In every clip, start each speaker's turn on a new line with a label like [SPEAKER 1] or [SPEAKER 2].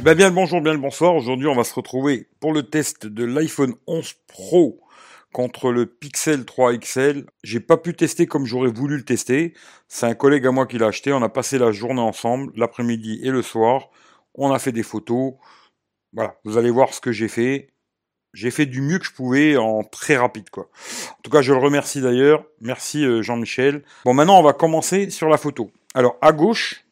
[SPEAKER 1] Eh ben bien le bonjour, bien le bonsoir. Aujourd'hui, on va se retrouver pour le test de l'iPhone 11 Pro contre le Pixel 3 XL. J'ai pas pu tester comme j'aurais voulu le tester. C'est un collègue à moi qui l'a acheté. On a passé la journée ensemble, l'après-midi et le soir. On a fait des photos. Voilà, vous allez voir ce que j'ai fait. J'ai fait du mieux que je pouvais en très rapide quoi. En tout cas, je le remercie d'ailleurs. Merci euh, Jean-Michel. Bon, maintenant on va commencer sur la photo. Alors à gauche,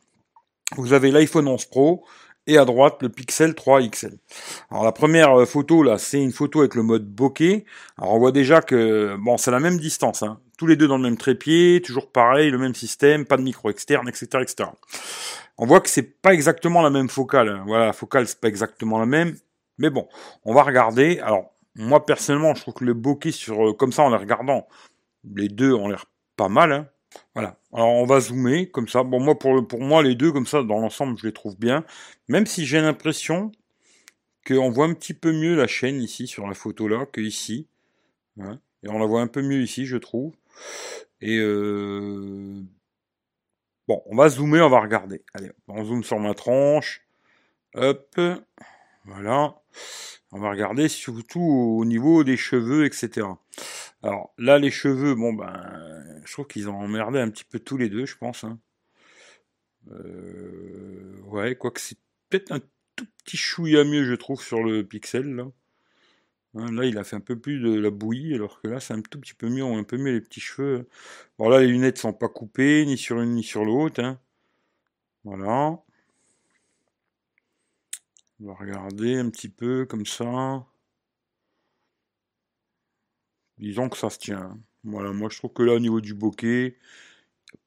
[SPEAKER 1] vous avez l'iPhone 11 Pro et à droite le Pixel 3 XL. Alors la première euh, photo là, c'est une photo avec le mode bokeh. Alors on voit déjà que bon, c'est la même distance, hein. tous les deux dans le même trépied, toujours pareil, le même système, pas de micro externe, etc., etc. On voit que c'est pas exactement la même focale. Hein. Voilà, la focale c'est pas exactement la même, mais bon, on va regarder. Alors moi personnellement, je trouve que le bokeh sur euh, comme ça en les regardant, les deux ont l'air pas mal. Hein. Voilà. Alors on va zoomer comme ça. Bon moi pour, pour moi les deux comme ça dans l'ensemble je les trouve bien. Même si j'ai l'impression qu'on voit un petit peu mieux la chaîne ici sur la photo là que ici. Hein. Et on la voit un peu mieux ici je trouve. Et euh... bon on va zoomer, on va regarder. Allez on zoome sur ma tranche. Hop. Voilà. On va regarder surtout au niveau des cheveux, etc. Alors là, les cheveux, bon ben, je trouve qu'ils ont emmerdé un petit peu tous les deux, je pense. Hein. Euh, ouais, quoique c'est peut-être un tout petit chouïa mieux, je trouve, sur le pixel là. Hein, il a fait un peu plus de la bouillie, alors que là, c'est un tout petit peu mieux, on un peu mieux les petits cheveux. Bon là, les lunettes sont pas coupées, ni sur une ni sur l'autre. Hein. Voilà. On va regarder un petit peu comme ça. Disons que ça se tient. Voilà, moi je trouve que là au niveau du bokeh,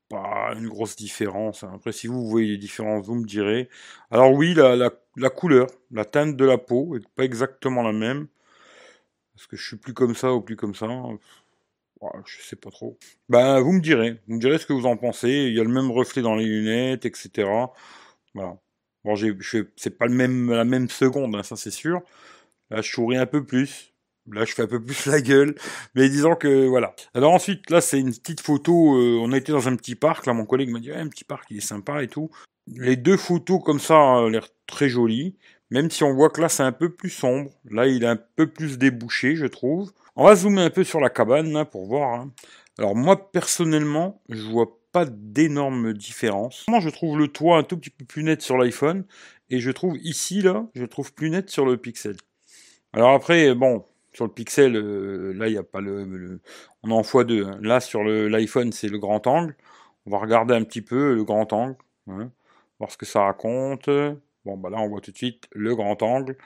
[SPEAKER 1] pas une grosse différence. Hein. Après, si vous voyez les différences, vous me direz. Alors oui, la, couleur, la teinte de la peau est pas exactement la même. Est-ce que je suis plus comme ça ou plus comme ça? Je sais pas trop. Ben, vous me direz. Vous me direz ce que vous en pensez. Il y a le même reflet dans les lunettes, etc. Voilà. Bon, c'est pas le même, la même seconde, hein, ça c'est sûr. Là, je souris un peu plus. Là, je fais un peu plus la gueule. Mais disons que voilà. Alors ensuite, là, c'est une petite photo. Euh, on a été dans un petit parc. Là, mon collègue m'a dit, un petit parc, il est sympa et tout. Les deux photos comme ça ont l'air très jolies. Même si on voit que là, c'est un peu plus sombre. Là, il est un peu plus débouché, je trouve. On va zoomer un peu sur la cabane, là, pour voir. Hein. Alors moi, personnellement, je vois pas d'énormes différences. Moi, je trouve le toit un tout petit peu plus net sur l'iPhone, et je trouve ici, là, je trouve plus net sur le Pixel. Alors après, bon, sur le Pixel, euh, là, il n'y a pas le, On est en x2. Hein. Là, sur l'iPhone, c'est le grand angle. On va regarder un petit peu le grand angle, hein, voir ce que ça raconte. Bon, bah là, on voit tout de suite le grand angle.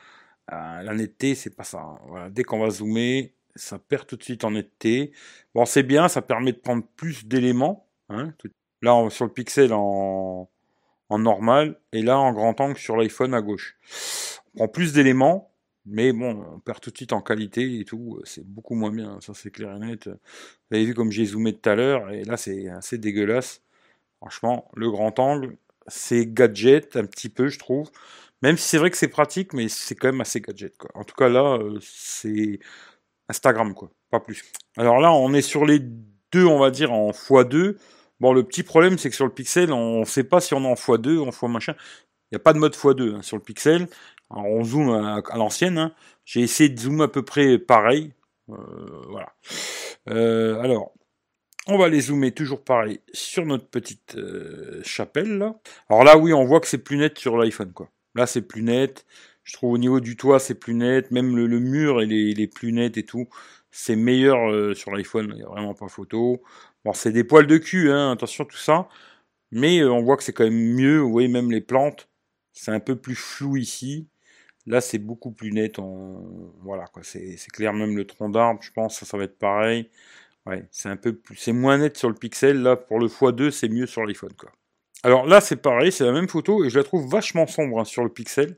[SPEAKER 1] Euh, la netteté, c'est pas ça. Hein. Dès qu'on va zoomer, ça perd tout de suite en netteté. Bon, c'est bien, ça permet de prendre plus d'éléments. Là, sur le Pixel en normal, et là en grand angle sur l'iPhone à gauche. On prend plus d'éléments, mais bon, on perd tout de suite en qualité et tout, c'est beaucoup moins bien, ça c'est clair et net. Vous avez vu comme j'ai zoomé tout à l'heure, et là c'est assez dégueulasse. Franchement, le grand angle, c'est gadget un petit peu, je trouve. Même si c'est vrai que c'est pratique, mais c'est quand même assez gadget, quoi. En tout cas, là, euh, c'est Instagram, quoi. Pas plus. Alors là, on est sur les deux, on va dire, en x2. Bon, le petit problème, c'est que sur le Pixel, on ne sait pas si on est en x2 ou en x machin. Il n'y a pas de mode x2 hein, sur le Pixel. On zoome à, l'ancienne. Hein. J'ai essayé de zoomer à peu près pareil. Euh, voilà. Euh, alors, on va les zoomer toujours pareil sur notre petite euh, chapelle. Là. Alors là, oui, on voit que c'est plus net sur l'iPhone. Là, c'est plus net. Je trouve au niveau du toit, c'est plus net. Même le, mur, il est, plus net et tout. C'est meilleur sur l'iPhone. Il n'y a vraiment pas photo. Bon, c'est des poils de cul, hein, attention tout ça. Mais on voit que c'est quand même mieux. Vous voyez, même les plantes, c'est un peu plus flou ici. Là, c'est beaucoup plus net. Voilà, quoi. C'est, clair. Même le tronc d'arbre, je pense, ça, ça va être pareil. C'est un peu plus, c'est moins net sur le Pixel. Là, pour le x2, c'est mieux sur l'iPhone. Alors là, c'est pareil, c'est la même photo et je la trouve vachement sombre hein, sur le Pixel.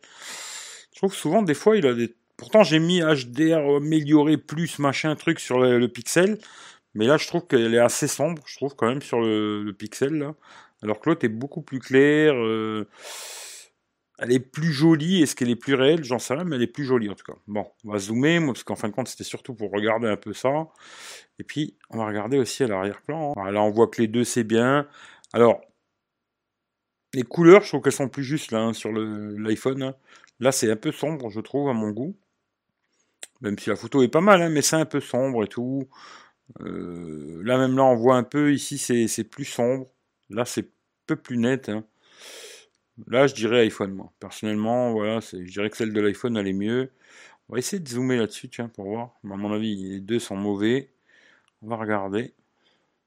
[SPEAKER 1] Je trouve souvent, des fois, il a des. Pourtant, j'ai mis HDR amélioré plus machin truc sur le Pixel. Mais là, je trouve qu'elle est assez sombre, je trouve quand même sur le, pixel. Alors que l'autre est beaucoup plus claire. Euh, elle est plus jolie. Est-ce qu'elle est plus réelle? J'en sais rien, mais elle est plus jolie en tout cas. Bon, on va zoomer, parce qu'en fin de compte, c'était surtout pour regarder un peu ça. Et puis, on va regarder aussi à l'arrière-plan. Hein. Là, on voit que les deux, c'est bien. Alors, les couleurs, je trouve qu'elles sont plus justes là hein, sur l'iPhone. Hein. Là, c'est un peu sombre, je trouve, à mon goût. Même si la photo est pas mal, mais c'est un peu sombre et tout. Euh, là, même là, on voit un peu. Ici, c'est plus sombre. Là, c'est un peu plus net. Là, je dirais iPhone, moi. Personnellement, voilà, je dirais que celle de l'iPhone, elle mieux. On va essayer de zoomer là-dessus, tiens, pour voir. À mon avis, les deux sont mauvais. On va regarder.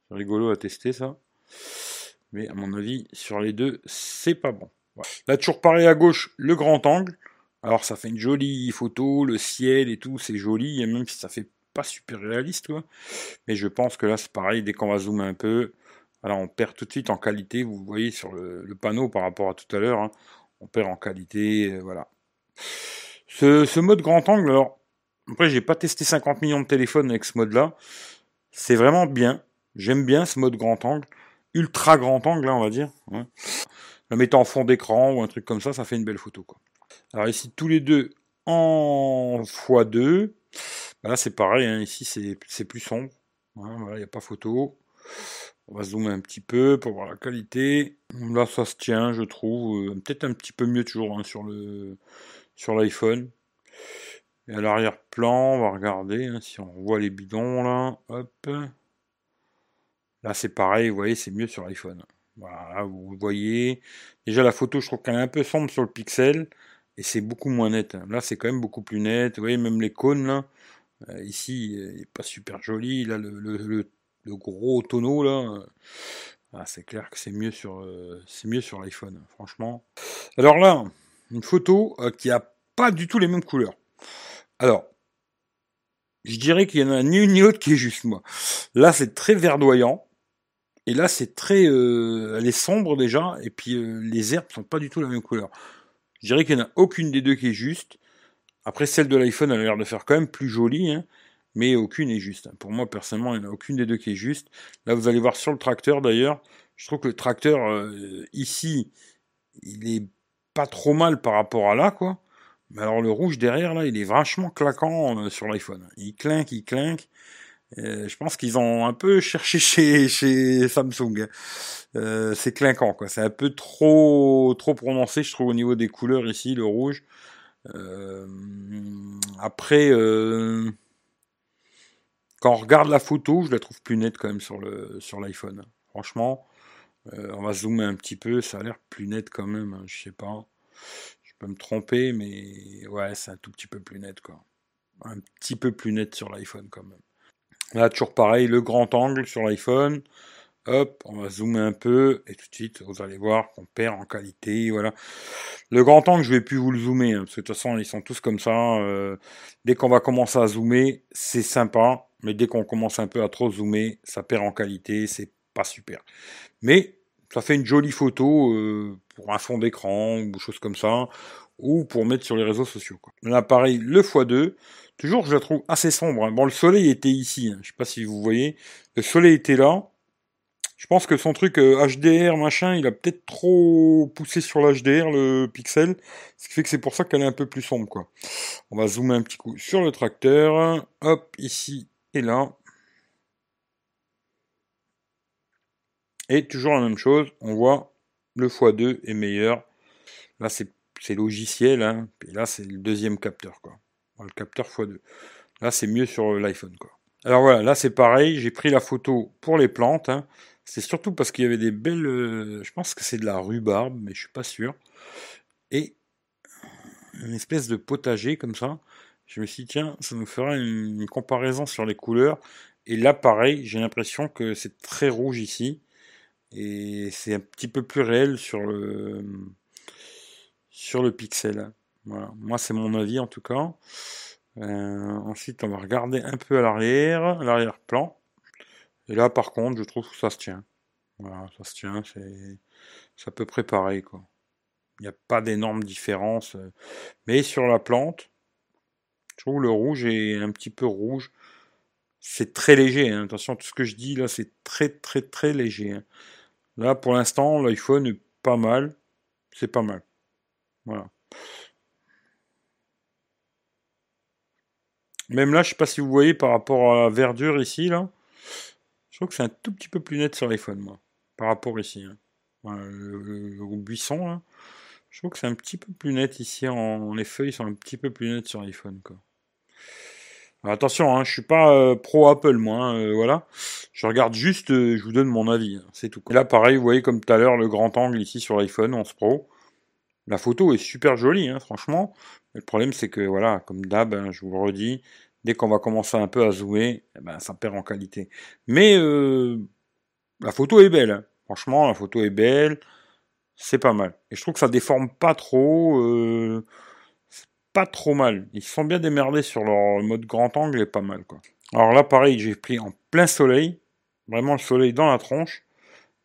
[SPEAKER 1] C'est rigolo à tester, ça. Mais à mon avis, sur les deux, c'est pas bon. Là, toujours pareil à gauche, le grand angle. Alors, ça fait une jolie photo, le ciel et tout, c'est joli, et même si ça fait pas super réaliste, quoi. Mais je pense que là, c'est pareil, dès qu'on va zoomer un peu, alors on perd tout de suite en qualité, vous voyez sur le, panneau par rapport à tout à l'heure, hein. on perd en qualité, euh, voilà. Ce, mode grand angle, alors, après j'ai pas testé 50 millions de téléphones avec ce mode-là, c'est vraiment bien, j'aime bien ce mode grand angle, ultra grand angle, là, on va dire. Hein. Le mettant en fond d'écran ou un truc comme ça, ça fait une belle photo, quoi. Alors ici, tous les deux en x2, bah là c'est pareil, hein. ici c'est plus sombre, il n'y a pas photo. On va zoomer un petit peu pour voir la qualité. Là, ça se tient, je trouve. Euh, peut-être un petit peu mieux toujours hein, sur le sur l'iPhone. Et à l'arrière-plan, on va regarder hein, si on voit les bidons là. Hop. Là, c'est pareil, vous voyez, c'est mieux sur l'iPhone. Voilà, vous voyez. Déjà, la photo, je trouve qu'elle est un peu sombre sur le pixel. Et c'est beaucoup moins net. Hein. Là, c'est quand même beaucoup plus net. Vous voyez, même les cônes, là. Euh, ici, il n'est pas super joli. Là, le, le gros tonneau là. Euh, ah, c'est clair que c'est mieux sur, euh, sur l'iPhone, franchement. Alors là, une photo euh, qui a pas du tout les mêmes couleurs. Alors, je dirais qu'il y en a ni une ni l'autre qui est juste moi. Là, c'est très verdoyant. Et là, c'est très, elle est sombre déjà. Et puis les herbes sont pas du tout la même couleur. Je dirais qu'il n'y en a aucune des deux qui est juste. Après, celle de l'iPhone, elle a l'air de faire quand même plus jolie. Hein mais aucune est juste. Pour moi, personnellement, il n'y en a aucune des deux qui est juste. Là, vous allez voir sur le tracteur, d'ailleurs, je trouve que le tracteur, euh, ici, il est pas trop mal par rapport à là, quoi. Mais alors, le rouge derrière, là, il est vachement claquant euh, sur l'iPhone. Il clinque, il clinque. Euh, je pense qu'ils ont un peu cherché chez, chez Samsung. c'est clinquant, quoi. C'est un peu trop, trop prononcé, je trouve, au niveau des couleurs ici, le rouge. après, quand on regarde la photo, je la trouve plus nette quand même sur le sur l'iPhone. Franchement, euh, on va zoomer un petit peu, ça a l'air plus net quand même. Hein, je sais pas, je peux me tromper, mais ouais, c'est un tout petit peu plus net quoi. Un petit peu plus net sur l'iPhone quand même. Là, toujours pareil, le grand angle sur l'iPhone. Hop, on va zoomer un peu et tout de suite, vous allez voir qu'on perd en qualité. Voilà. Le grand angle, je vais plus vous le zoomer hein, parce que de toute façon, ils sont tous comme ça. Euh, dès qu'on va commencer à zoomer, c'est sympa mais dès qu'on commence un peu à trop zoomer, ça perd en qualité, c'est pas super. Mais ça fait une jolie photo euh, pour un fond d'écran ou chose comme ça, ou pour mettre sur les réseaux sociaux. L'appareil, le x2, toujours je la trouve assez sombre. Hein. Bon, le soleil était ici, hein. je sais pas si vous voyez, le soleil était là. Je pense que son truc HDR euh, machin, il a peut-être trop poussé sur l'HDR le pixel, ce qui fait que c'est pour ça qu'elle est un peu plus sombre quoi. On va zoomer un petit coup sur le tracteur. Hop, ici et là. Et toujours la même chose, on voit le x2 est meilleur. Là, c'est logiciel, hein. et là, c'est le deuxième capteur. Le capteur x2. Là, c'est mieux sur l'iPhone, quoi. Alors voilà, là, c'est pareil, j'ai pris la photo pour les plantes. Hein. C'est surtout parce qu'il y avait des belles... Euh, je pense que c'est de la rhubarbe, mais je suis pas sûr. Et une espèce de potager, comme ça je me suis dit, tiens, ça nous fera une, comparaison sur les couleurs. Et là, pareil, j'ai l'impression que c'est très rouge ici. Et c'est un petit peu plus réel sur le, sur le pixel. Voilà. Moi, c'est mon avis en tout cas. Euh, ensuite, on va regarder un peu à l'arrière, l'arrière-plan. Et là, par contre, je trouve que ça se tient. Voilà, ça se tient, c'est à peu près pareil. Il n'y a pas d'énormes différences. Mais sur la plante, je trouve le rouge est un petit peu rouge. C'est très léger, hein. attention, tout ce que je dis là, c'est très très très léger. Hein. Là, pour l'instant, l'iPhone est pas mal. C'est pas mal. Voilà. Même là, je sais pas si vous voyez par rapport à la verdure ici, là. Je trouve que c'est un tout petit peu plus net sur l'iPhone, moi. Par rapport ici. Hein. le, buisson. Je trouve que c'est un petit peu plus net ici. En... Les feuilles sont un petit peu plus nettes sur l'iPhone. Quoi. Attention, hein, je suis pas euh, pro Apple, moi. Hein, euh, voilà. Je regarde juste, euh, je vous donne mon avis. Hein, c'est tout. Et là, pareil, vous voyez comme tout à l'heure le grand angle ici sur l'iPhone 11 Pro. La photo est super jolie, hein, franchement. le problème, c'est que, voilà, comme d'hab, je vous le redis, dès qu'on va commencer un peu à zoomer, eh ben, ça perd en qualité. Mais la photo est belle. Franchement, la photo est belle c'est pas mal. Et je trouve que ça déforme pas trop. Pas trop mal. Ils sont bien démerdés sur leur mode grand angle et pas mal quoi. Alors là, pareil, j'ai pris en plein soleil. Vraiment le soleil dans la tronche.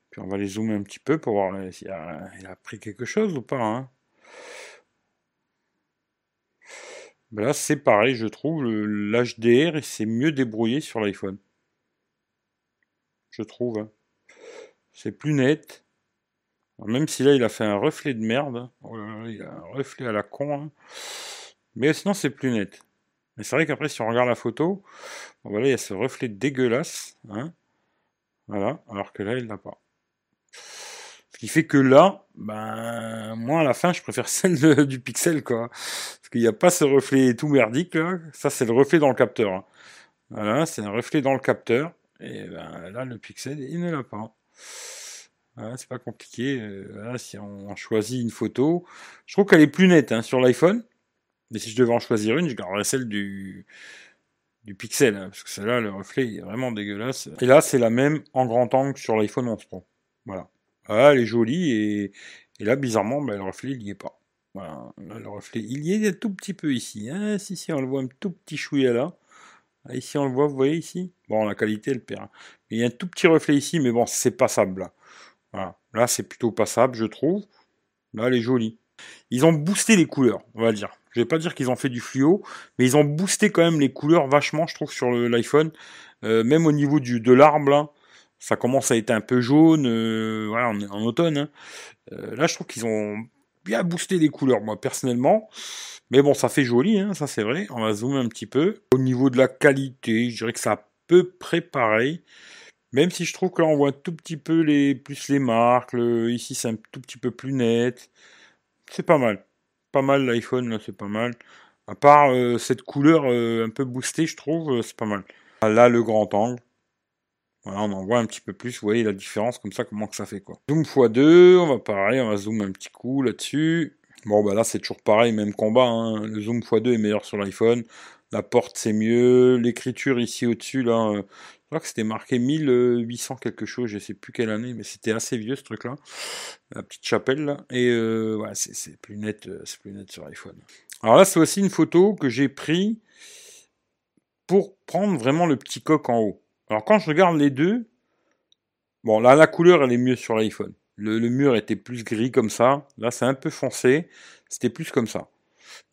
[SPEAKER 1] Puis on va les zoomer un petit peu pour voir s'il a, a pris quelque chose ou pas. Hein. Ben là, c'est pareil, je trouve. L'HDR, c'est mieux débrouillé sur l'iPhone. Je trouve. Hein. C'est plus net même si là, il a fait un reflet de merde. Oh il a un reflet à la con. Hein. Mais sinon, c'est plus net. Mais c'est vrai qu'après, si on regarde la photo, voilà, il y a ce reflet dégueulasse. Hein. Voilà, alors que là, il l'a pas. Ce qui fait que là, ben, moi, à la fin, je préfère celle du pixel, quoi. Parce qu'il n'y a pas ce reflet tout merdique, là. Ça, c'est le reflet dans le capteur. Hein. Voilà, c'est un reflet dans le capteur. Et ben, là, le pixel, il ne l'a pas c'est pas compliqué. Euh, si on choisit une photo, je trouve qu'elle est plus nette hein, sur l'iPhone. Mais si je devais en choisir une, je garderais celle du, du Pixel, hein, parce que celle-là, le reflet est vraiment dégueulasse. Et là, c'est la même en grand angle sur l'iPhone 11 Pro. Voilà. Ah, elle est jolie, et, là, bizarrement, bah, le reflet, il n'y est pas. Voilà, le reflet, il y est un tout petit peu ici. Hein. Si, si, on le voit un tout petit chouïa là. Ah, ici, on le voit, vous voyez ici? Bon, la qualité, elle perd. Il y a un tout petit reflet ici, mais bon, c'est passable là. Là, c'est plutôt passable, je trouve. Là, elle est jolie. Ils ont boosté les couleurs, on va dire. Je vais pas dire qu'ils ont fait du fluo, mais ils ont boosté quand même les couleurs vachement, je trouve, sur l'iPhone. Euh, même au niveau du, de l'arbre, ça commence à être un peu jaune. Euh, voilà, en automne. Hein. Euh, là, je trouve qu'ils ont bien boosté les couleurs, moi, personnellement. Mais bon, ça fait joli, hein, ça c'est vrai. On va zoomer un petit peu. Au niveau de la qualité, je dirais que c'est à peu près. Même si je trouve que là on voit un tout petit peu les, plus les marques, ici c'est un tout petit peu plus net. C'est pas mal. Pas mal l'iPhone là, c'est pas mal. À part euh, cette couleur euh, un peu boostée, je trouve, euh, c'est pas mal. Là le grand angle. Voilà, on en voit un petit peu plus, vous voyez la différence comme ça, comment que ça fait quoi. Zoom x2, on va pareil, on va zoomer un petit coup là-dessus. Bon bah là c'est toujours pareil, même combat, hein. le zoom x2 est meilleur sur l'iPhone, la porte c'est mieux, l'écriture ici au-dessus là, je crois que c'était marqué 1800 quelque chose, je sais plus quelle année, mais c'était assez vieux ce truc-là. La petite chapelle là. Et euh, ouais, c'est plus net, euh, c'est plus net sur iPhone. Alors là, c'est aussi une photo que j'ai pris pour prendre vraiment le petit coq en haut. Alors quand je regarde les deux, bon là la couleur elle est mieux sur l'iPhone. Le, mur était plus gris comme ça. Là c'est un peu foncé. C'était plus comme ça.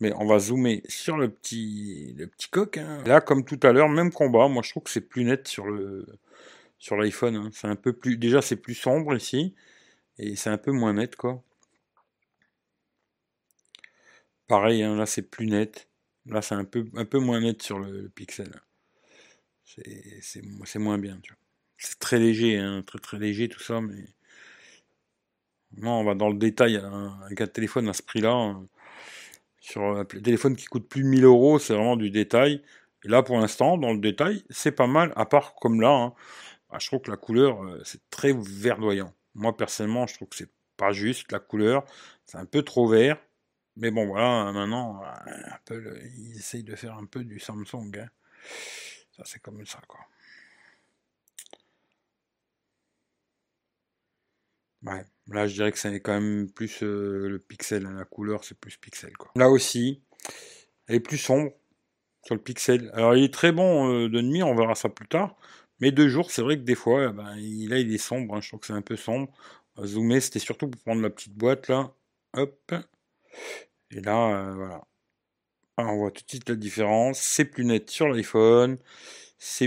[SPEAKER 1] Mais on va zoomer sur le petit, le petit coq. Hein. Là, comme tout à l'heure, même combat. Moi, je trouve que c'est plus net sur le sur l'iPhone. Hein. C'est un peu plus. Déjà, c'est plus sombre ici, et c'est un peu moins net, quoi. Pareil, hein, là, c'est plus net. Là, c'est un peu un peu moins net sur le, pixel. C'est moins bien. C'est très léger, très très léger tout ça, mais non, on va dans le détail avec un téléphone à ce prix-là sur un téléphone qui coûte plus de 1000 euros, c'est vraiment du détail. Et là, pour l'instant, dans le détail, c'est pas mal, à part comme là, hein. bah, je trouve que la couleur, euh, c'est très verdoyant. Moi, personnellement, je trouve que c'est pas juste, la couleur, c'est un peu trop vert. Mais bon, voilà, maintenant, euh, Apple, ils essayent de faire un peu du Samsung. Hein. Ça, c'est comme ça, quoi. Là, je dirais que c'est quand même plus euh, le pixel. La couleur, c'est plus pixel. Là aussi, elle est plus sombre sur le pixel. Alors, il est très bon euh, de nuit, on verra ça plus tard. Mais de jour, c'est vrai que des fois, eh ben, là, il est sombre. Hein, je trouve que c'est un peu sombre. Zoomer, c'était surtout pour prendre la petite boîte là. Hop. Et là, euh, voilà. on voit tout de suite la différence. C'est plus net sur l'iPhone.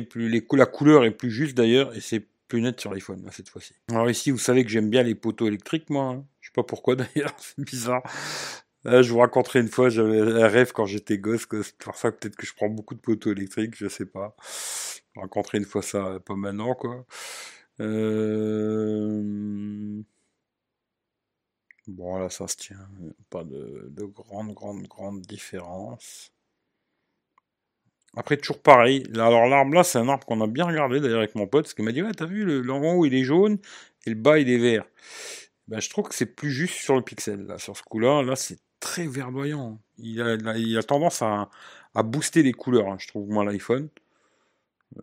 [SPEAKER 1] Plus la couleur est plus juste d'ailleurs et c'est plus net sur l'iPhone cette fois-ci. Alors ici, vous savez que j'aime bien les poteaux électriques, moi. Hein. Je sais pas pourquoi d'ailleurs, c'est bizarre. je vous raconterai une fois, j'avais un rêve quand j'étais gosse, c'est pour ça peut-être que je prends beaucoup de poteaux électriques, je sais pas. Je raconterai une fois ça, pas maintenant, quoi. Euh... Bon, là, ça se tient. Pas de, de grande, grande, grande différence. Après, toujours pareil. alors, l'arbre là, c'est un arbre qu'on a bien regardé d'ailleurs avec mon pote. Parce qu'il m'a dit Ouais, t'as vu, le, haut il est jaune et le bas il est vert. Ben, je trouve que c'est plus juste sur le pixel. Là. Sur ce coup-là, là, c'est très verdoyant. Il a, il a tendance à, à, booster les couleurs, hein, je trouve, moi, l'iPhone.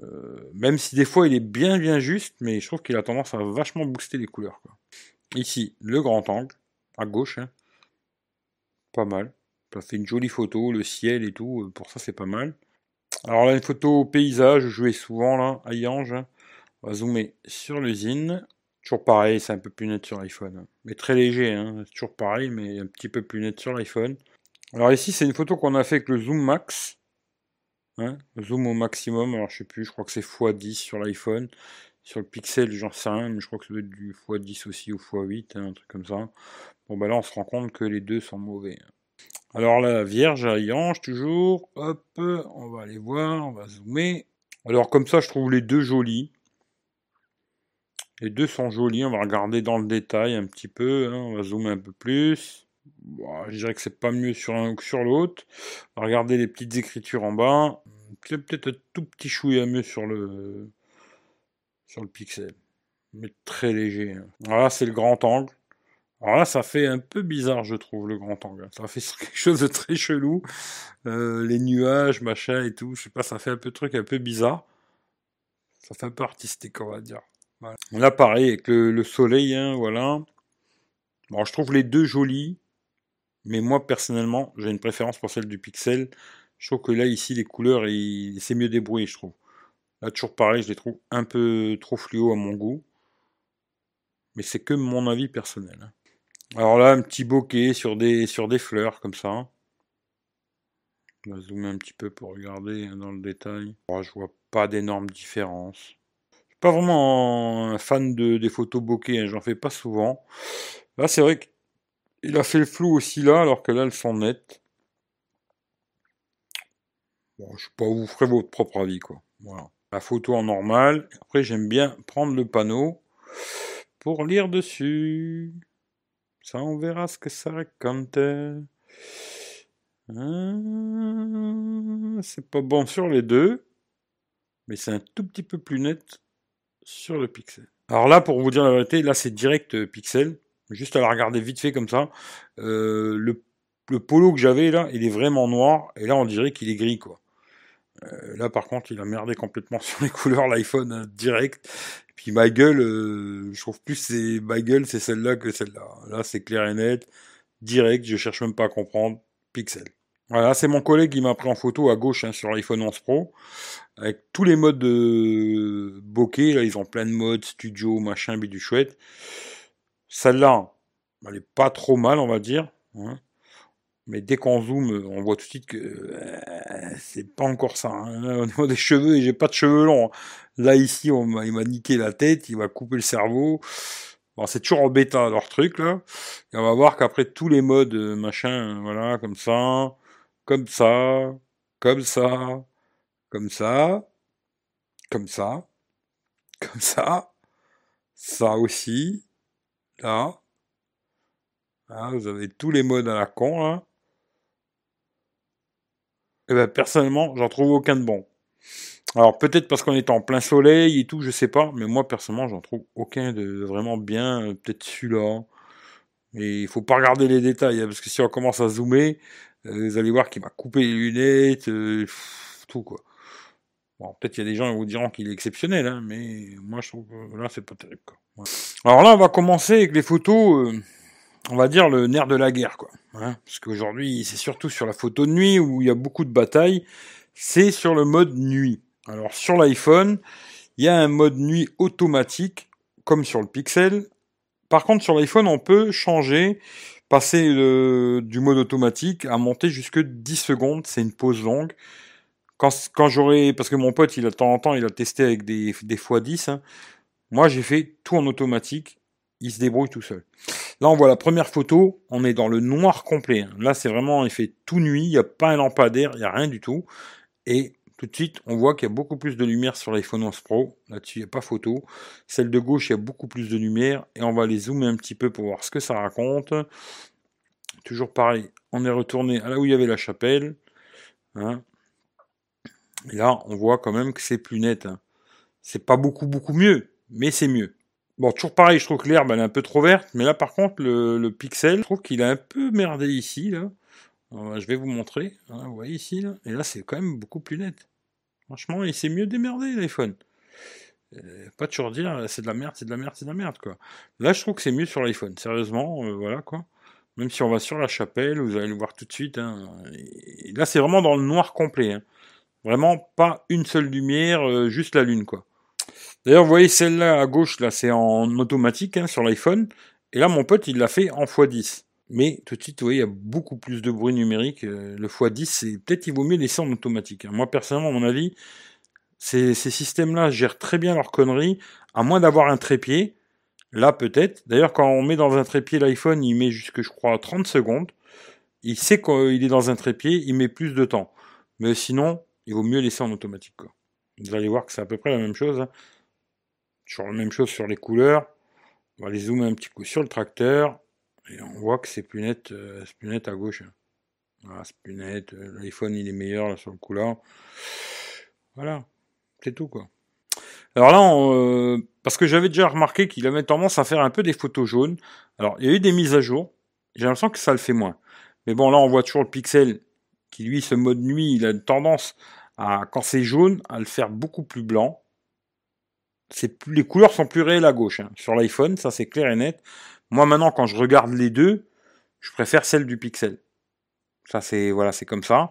[SPEAKER 1] Euh, même si des fois il est bien, bien juste, mais je trouve qu'il a tendance à vachement booster les couleurs. Ici, le grand angle, à gauche. Hein. Pas mal. Ça fait une jolie photo, le ciel et tout. Pour ça, c'est pas mal. Alors là, une photo paysage, je jouais souvent là, à Yange. On va zoomer sur l'usine. Toujours pareil, c'est un peu plus net sur l'iPhone. Mais très léger, hein. toujours pareil, mais un petit peu plus net sur l'iPhone. Alors ici, c'est une photo qu'on a fait avec le zoom max. Hein, zoom au maximum, alors je sais plus, je crois que c'est x10 sur l'iPhone. Sur le Pixel, j'en sais rien, mais je crois que ça doit être du x10 aussi ou x8, hein, un truc comme ça. Bon, ben là, on se rend compte que les deux sont mauvais. Alors la Vierge à Yange, toujours. Hop, on va aller voir, on va zoomer. Alors comme ça, je trouve les deux jolis. Les deux sont jolis, on va regarder dans le détail un petit peu, hein. on va zoomer un peu plus. je dirais que c'est pas mieux sur un que sur l'autre. On va regarder les petites écritures en bas. C'est peut-être un tout petit chouïa mieux sur le sur le pixel. Mais très léger. Hein. Voilà, c'est le grand angle. Alors là, ça fait un peu bizarre, je trouve, le grand angle. Ça fait quelque chose de très chelou. Euh, les nuages, machin et tout. Je sais pas, ça fait un peu truc un peu bizarre. Ça fait un peu artistique, on va dire. Là, pareil, avec le, soleil, hein, voilà. Bon, je trouve les deux jolis. Mais moi, personnellement, j'ai une préférence pour celle du pixel. Je trouve que là, ici, les couleurs, c'est mieux débrouillé, je trouve. Là, toujours pareil, je les trouve un peu trop fluo à mon goût. Mais c'est que mon avis personnel. Hein. Alors là, un petit bokeh sur des, sur des fleurs, comme ça. On va zoomer un petit peu pour regarder hein, dans le détail. Oh, je vois pas d'énormes différences. Je suis pas vraiment un fan de, des photos bokeh, hein, j'en fais pas souvent. Là, c'est vrai qu'il a fait le flou aussi là, alors que là, elles sont nettes. Bon, je sais pas, vous ferez votre propre avis, quoi. Voilà la photo en normal. Après, j'aime bien prendre le panneau pour lire dessus. Ça, on verra ce que ça raconte. Hein, c'est pas bon sur les deux, mais c'est un tout petit peu plus net sur le pixel. Alors là, pour vous dire la vérité, là c'est direct pixel. Juste à la regarder vite fait comme ça. Euh, le, polo que j'avais là, il est vraiment noir, et là on dirait qu'il est gris quoi. Euh, là, par contre, il a merdé complètement sur les couleurs, l'iPhone euh, direct. Puis ma gueule, euh, je trouve plus c'est ma gueule, c'est celle-là que celle-là. Là, c'est clair et net, direct. Je cherche même pas à comprendre. Pixel. Voilà, c'est mon collègue qui m'a pris en photo à gauche hein, sur l'iPhone 11 Pro, avec tous les modes de bokeh. Là, ils ont plein de modes, studio, machin, du chouette. Celle-là, elle est pas trop mal, on va dire. Hein. Mais dès qu'on zoome, on voit tout de suite que euh, c'est pas encore ça. Hein. au niveau des cheveux, j'ai pas de cheveux longs. Hein. Là, ici, on il m'a niqué la tête, il m'a coupé le cerveau. Bon, c'est toujours en bêta leur truc là. Et on va voir qu'après tous les modes, euh, machin, voilà, comme ça, comme ça, comme ça, comme ça, comme ça, comme ça, ça aussi, là. là vous avez tous les modes à la con là. Eh ben, personnellement, j'en trouve aucun de bon. Alors peut-être parce qu'on est en plein soleil et tout, je sais pas, mais moi personnellement, j'en trouve aucun de vraiment bien. Euh, peut-être celui-là. Mais il faut pas regarder les détails, hein, parce que si on commence à zoomer, euh, vous allez voir qu'il m'a coupé les lunettes, euh, tout quoi. Bon, peut-être il y a des gens qui vous diront qu'il est exceptionnel, hein, mais moi je trouve que là c'est pas terrible. Quoi. Alors là, on va commencer avec les photos on va dire, le nerf de la guerre, quoi. Parce qu'aujourd'hui, c'est surtout sur la photo de nuit où il y a beaucoup de batailles, c'est sur le mode nuit. Alors sur l'iPhone, il y a un mode nuit automatique, comme sur le Pixel. Par contre, sur l'iPhone, on peut changer, passer du mode automatique à monter jusque 10 secondes. C'est une pause longue. Quand, j'aurai, parce que mon pote, il a de temps en temps, il a testé avec des, des x10. Hein. Moi, j'ai fait tout en automatique il se débrouille tout seul. Là, on voit la première photo, on est dans le noir complet. Là, c'est vraiment, il fait tout nuit, il n'y a pas un lampadaire, il n'y a rien du tout. Et tout de suite, on voit qu'il y a beaucoup plus de lumière sur l'iPhone 11 Pro. Là-dessus, il n'y a pas photo. Celle de gauche, il y a beaucoup plus de lumière. Et on va les zoomer un petit peu pour voir ce que ça raconte. Toujours pareil, on est retourné à là où il y avait la chapelle. Hein. Là, on voit quand même que c'est plus net. Hein. C'est pas beaucoup, beaucoup mieux, mais c'est mieux. Bon, toujours pareil, je trouve que l'herbe, elle est un peu trop verte. Mais là, par contre, le, pixel, je trouve qu'il a un peu merdé ici. Là. je vais vous montrer. Hein, vous voyez ici. Là. Et là, c'est quand même beaucoup plus net. Franchement, il s'est mieux démerdé, l'iPhone. Euh, pas toujours dire, c'est de la merde, c'est de la merde, c'est de la merde, quoi. Là, je trouve que c'est mieux sur l'iPhone. Sérieusement, euh, voilà, quoi. Même si on va sur la chapelle, vous allez le voir tout de suite. Hein. là, c'est vraiment dans le noir complet. Hein. Vraiment pas une seule lumière, euh, juste la lune, quoi. D'ailleurs, vous voyez celle-là à gauche, là, c'est en automatique hein, sur l'iPhone. Et là, mon pote, il l'a fait en x10. Mais tout de suite, vous voyez, il y a beaucoup plus de bruit numérique. Euh, le x10, c'est peut-être il vaut mieux laisser en automatique. Moi, personnellement, à mon avis, ces, systèmes-là gèrent très bien leurs conneries, à moins d'avoir un trépied. Là, peut-être. D'ailleurs, quand on met dans un trépied l'iPhone, il met jusque, je crois, 30 secondes. Il sait qu'il est dans un trépied, il met plus de temps. Mais sinon, il vaut mieux laisser en automatique. Vous allez voir que c'est à peu près la même chose. Hein. Toujours la même chose sur les couleurs. On va les zoomer un petit coup sur le tracteur. Et on voit que c'est plus net, euh, plus net à gauche. Voilà, c'est plus net. L'iPhone, il est meilleur là, sur le couleur. Voilà. C'est tout, quoi. Alors là, euh, parce que j'avais déjà remarqué qu'il avait tendance à faire un peu des photos jaunes. Alors, il y a eu des mises à jour. J'ai l'impression que ça le fait moins. Mais bon, là, on voit toujours le pixel qui, lui, ce mode nuit, il a une tendance à, quand c'est jaune, à le faire beaucoup plus blanc. Les couleurs sont plus réelles à gauche. Hein. Sur l'iPhone, ça c'est clair et net. Moi, maintenant, quand je regarde les deux, je préfère celle du pixel. Ça, c'est voilà, c'est comme ça.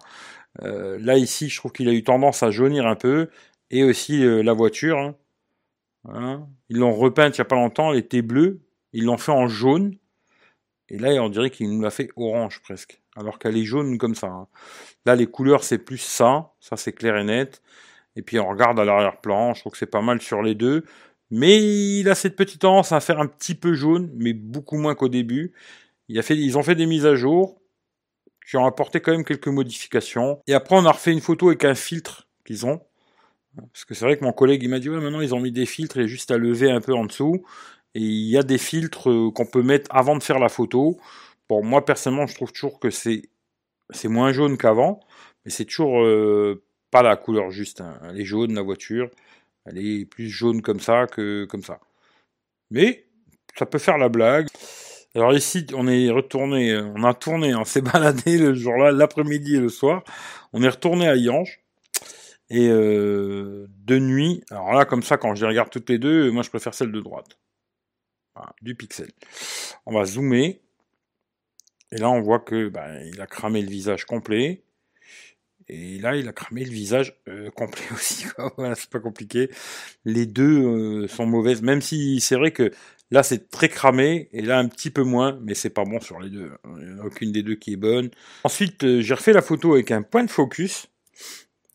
[SPEAKER 1] Euh, là, ici, je trouve qu'il a eu tendance à jaunir un peu et aussi euh, la voiture. Hein. Ils l'ont repeinte il n'y a pas longtemps, elle était bleue, ils l'ont fait en jaune, et là on dirait qu'il nous l'a fait orange presque, alors qu'elle est jaune comme ça. Hein. Là les couleurs c'est plus ça, ça c'est clair et net, et puis on regarde à l'arrière-plan, je trouve que c'est pas mal sur les deux, mais il a cette petite tendance à faire un petit peu jaune, mais beaucoup moins qu'au début. Ils ont fait des mises à jour, qui ont apporté quand même quelques modifications, et après on a refait une photo avec un filtre qu'ils ont, parce que c'est vrai que mon collègue il m'a dit ouais maintenant ils ont mis des filtres et juste à lever un peu en dessous. Et il y a des filtres euh, qu'on peut mettre avant de faire la photo. Bon moi personnellement je trouve toujours que c'est c'est moins jaune qu'avant, mais c'est toujours euh, pas la couleur juste. Hein. Elle est jaune la voiture, elle est plus jaune comme ça que comme ça. Mais ça peut faire la blague. Alors ici, on est retourné, on a tourné, on s'est baladé le jour-là, l'après-midi et le soir. On est retourné à Yange. Et euh, de nuit, alors là, comme ça, quand je les regarde toutes les deux, moi je préfère celle de droite. du pixel. On va zoomer. Et là, on voit que bah, il a cramé le visage complet. Et là, il a cramé le visage euh, complet aussi. voilà, c'est pas compliqué. Les deux euh, sont mauvaises, même si c'est vrai que là, c'est très cramé, et là, un petit peu moins, mais c'est pas bon sur les deux. Il n'y en a aucune des deux qui est bonne. Ensuite, j'ai refait la photo avec un point de focus.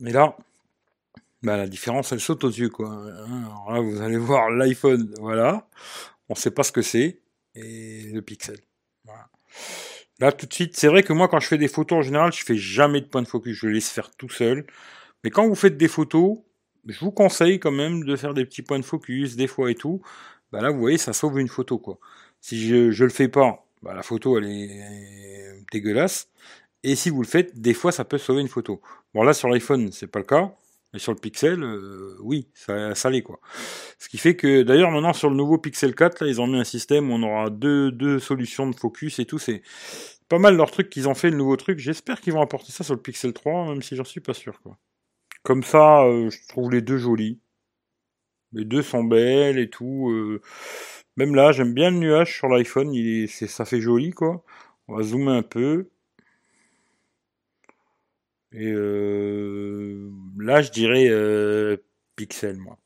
[SPEAKER 1] Et là, bah, la différence, elle saute aux yeux, quoi. Hein, alors là, vous allez voir l'iPhone, voilà. On sait pas ce que c'est. Et le Pixel. Voilà. Là, tout de suite, c'est vrai que moi, quand je fais des photos, en général, je fais jamais de point de focus. Je laisse faire tout seul. Mais quand vous faites des photos, je vous conseille quand même de faire des petits points de focus, des fois et tout. Bah là, vous voyez, ça sauve une photo, quoi. Si je, je le fais pas, bah, la photo, elle est dégueulasse. Et si vous le faites, des fois, ça peut sauver une photo. Bon, là, sur l'iPhone, c'est pas le cas. Sur le Pixel, euh, oui, ça, ça l'est quoi. Ce qui fait que d'ailleurs maintenant sur le nouveau Pixel 4, là, ils ont mis un système où on aura deux, deux solutions de focus et tout. C'est pas mal leur truc qu'ils ont fait, le nouveau truc. J'espère qu'ils vont apporter ça sur le Pixel 3, même si j'en suis pas sûr quoi. Comme ça, euh, je trouve les deux jolis. Les deux sont belles et tout. Euh. Même là, j'aime bien le nuage sur l'iPhone, il ça fait joli quoi. On va zoomer un peu. Et là, je dirais euh, Pixel, moi.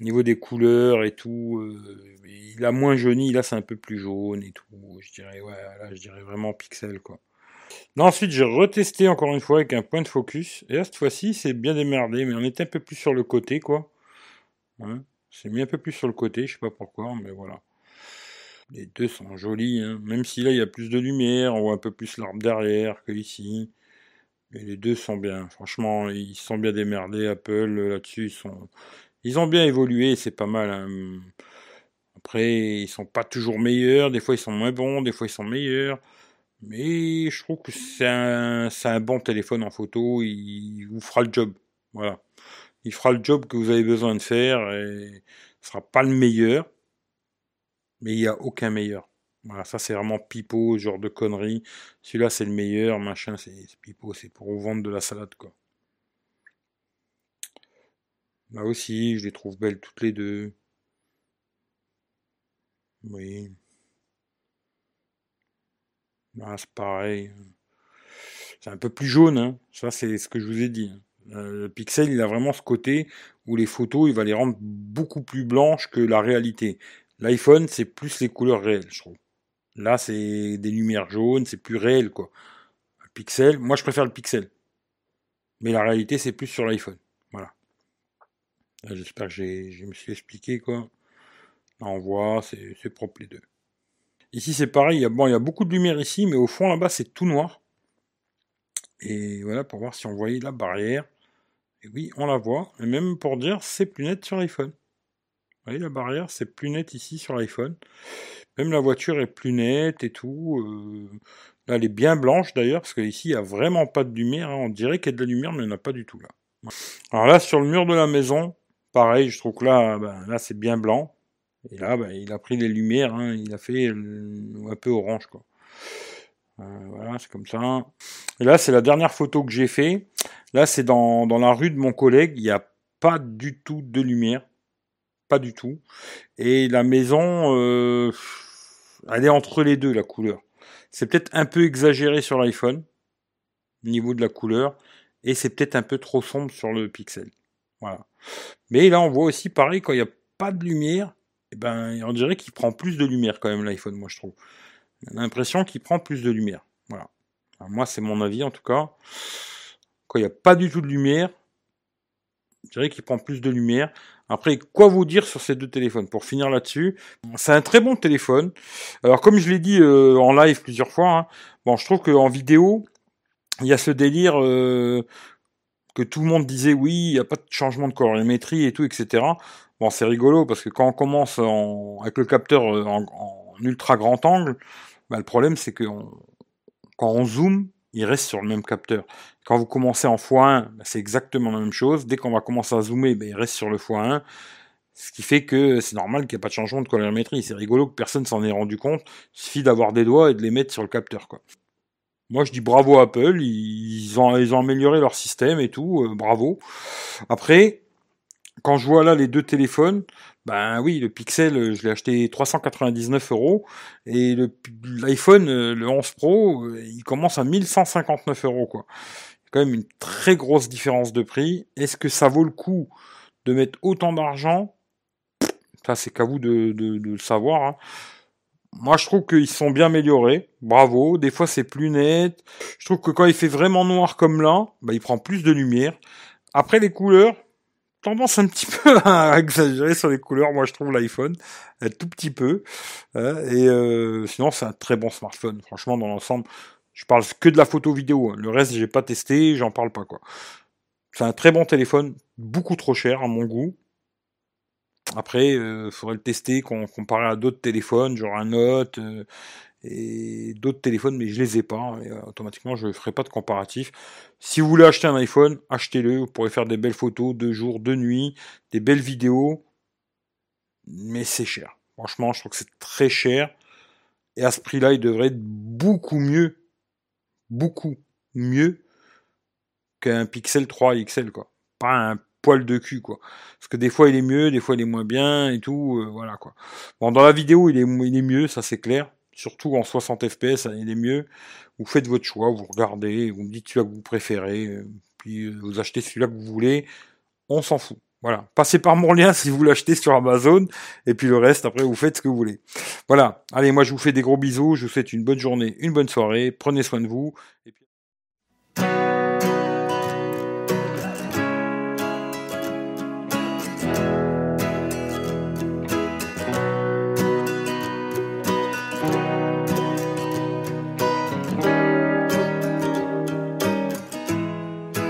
[SPEAKER 1] Au niveau des couleurs et tout, euh, il a moins jauni, là c'est un peu plus jaune et tout. Je dirais, vraiment Pixel, quoi. Ensuite, j'ai retesté encore une fois avec un point de focus. Et là, cette fois-ci, c'est bien démerdé, mais on était un peu plus sur le côté, quoi. c'est mis un peu plus sur le côté, je sais pas pourquoi, mais voilà. Les deux sont jolis, hein. même si là, il y a plus de lumière, on voit un peu plus l'arbre derrière que ici. Les deux sont bien. Franchement, ils sont bien démerdés. Apple, là-dessus, ils sont. Ils ont bien évolué, c'est pas mal. Hein. Après, ils sont pas toujours meilleurs. Des fois, ils sont moins bons. Des fois, ils sont meilleurs. Mais je trouve que c'est un, un bon téléphone en photo. Il vous fera le job. Voilà. Il fera le job que vous avez besoin de faire. Et ce sera pas le meilleur. Mais il n'y a aucun meilleur. Voilà, ça c'est vraiment pipeau, genre de conneries. Celui-là c'est le meilleur, machin, c'est pipeau, c'est pour vous vendre de la salade quoi. Là aussi, je les trouve belles toutes les deux. Oui. Là, c'est pareil. C'est un peu plus jaune, hein. ça c'est ce que je vous ai dit. Hein. Euh, le Pixel, il a vraiment ce côté où les photos, il va les rendre beaucoup plus blanches que la réalité. L'iPhone, c'est plus les couleurs réelles, je trouve. Là, c'est des lumières jaunes, c'est plus réel, quoi. pixel, moi je préfère le pixel. Mais la réalité, c'est plus sur l'iPhone. Voilà. J'espère que je me suis expliqué, quoi. Là, on voit, c'est propre les deux. Ici, c'est pareil, il y, a, bon, il y a beaucoup de lumière ici, mais au fond, là-bas, c'est tout noir. Et voilà, pour voir si on voyait la barrière. Et oui, on la voit. Et même pour dire, c'est plus net sur l'iPhone. Vous voyez, la barrière, c'est plus net ici sur l'iPhone. Même la voiture est plus nette et tout. Euh, là, elle est bien blanche d'ailleurs, parce qu'ici, il n'y a vraiment pas de lumière. Hein. On dirait qu'il y a de la lumière, mais il n'y en a pas du tout là. Alors là, sur le mur de la maison, pareil, je trouve que là, ben, là c'est bien blanc. Et là, ben, il a pris les lumières, hein. il a fait un peu orange. Euh, voilà, c'est comme ça. Et là, c'est la dernière photo que j'ai fait. Là, c'est dans, dans la rue de mon collègue. Il n'y a pas du tout de lumière. Pas du tout. Et la maison, euh, elle est entre les deux, la couleur. C'est peut-être un peu exagéré sur l'iPhone, au niveau de la couleur, et c'est peut-être un peu trop sombre sur le Pixel. Voilà. Mais là, on voit aussi pareil, quand il n'y a pas de lumière, eh ben, on dirait qu'il prend plus de lumière quand même l'iPhone, moi je trouve. On a l'impression qu'il prend plus de lumière. Voilà. moi, c'est mon avis en tout cas. Quand il n'y a pas du tout de lumière, je dirais qu'il prend plus de lumière. Après, quoi vous dire sur ces deux téléphones? Pour finir là-dessus, c'est un très bon téléphone. Alors, comme je l'ai dit euh, en live plusieurs fois, hein, bon, je trouve qu'en vidéo, il y a ce délire euh, que tout le monde disait oui, il n'y a pas de changement de colorimétrie et tout, etc. Bon, c'est rigolo parce que quand on commence avec le capteur euh, en, ultra grand angle, bah, le problème c'est que quand on zoome, il reste sur le même capteur. Quand vous commencez en x1, bah, c'est exactement la même chose. Dès qu'on va commencer à zoomer, bah, il reste sur le x1. Ce qui fait que c'est normal qu'il n'y ait pas de changement de colorimétrie. C'est rigolo que personne s'en ait rendu compte. Il suffit d'avoir des doigts et de les mettre sur le capteur. Quoi. Moi, je dis bravo à Apple. Ils ont, ils ont amélioré leur système et tout. Euh, bravo. Après, quand je vois là les deux téléphones, ben oui, le Pixel, euh, je l'ai acheté 399 euros et l'iPhone, euh, le 11 Pro, il commence à 1159 euros. Quand même une très grosse différence de prix. Est-ce que ça vaut le coup de mettre autant d'argent? Ça, c'est qu'à vous de, le savoir. Hein. Moi, je trouve qu'ils sont bien améliorés. Bravo. Des fois, c'est plus net. Je trouve que quand il fait vraiment noir comme là, ben, il prend plus de lumière. Après, les couleurs, tendance un petit peu à exagérer sur les couleurs, moi je trouve l'iPhone, un tout petit peu. Hein, et euh, sinon c'est un très bon smartphone, franchement dans l'ensemble. Je parle que de la photo vidéo, hein. le reste j'ai pas testé, j'en parle pas quoi. C'est un très bon téléphone, beaucoup trop cher à mon goût. Après, il euh, faudrait le tester comparé à d'autres téléphones, genre un Note, euh, et d'autres téléphones, mais je les ai pas. Et, euh, automatiquement, je ne ferai pas de comparatif. Si vous voulez acheter un iPhone, achetez-le. Vous pourrez faire des belles photos de jour, de nuit, des belles vidéos. Mais c'est cher. Franchement, je trouve que c'est très cher. Et à ce prix-là, il devrait être beaucoup mieux. Beaucoup mieux qu'un Pixel 3 XL, quoi. Pas un poil de cul, quoi. Parce que des fois, il est mieux, des fois, il est moins bien et tout. Euh, voilà, quoi. Bon, dans la vidéo, il est, il est mieux, ça c'est clair surtout en 60 fps, il est mieux. Vous faites votre choix, vous regardez, vous me dites celui que vous préférez, euh, puis euh, vous achetez celui-là que vous voulez, on s'en fout. Voilà, passez par mon lien si vous l'achetez sur Amazon, et puis le reste, après, vous faites ce que vous voulez. Voilà, allez, moi je vous fais des gros bisous, je vous souhaite une bonne journée, une bonne soirée, prenez soin de vous. Et puis...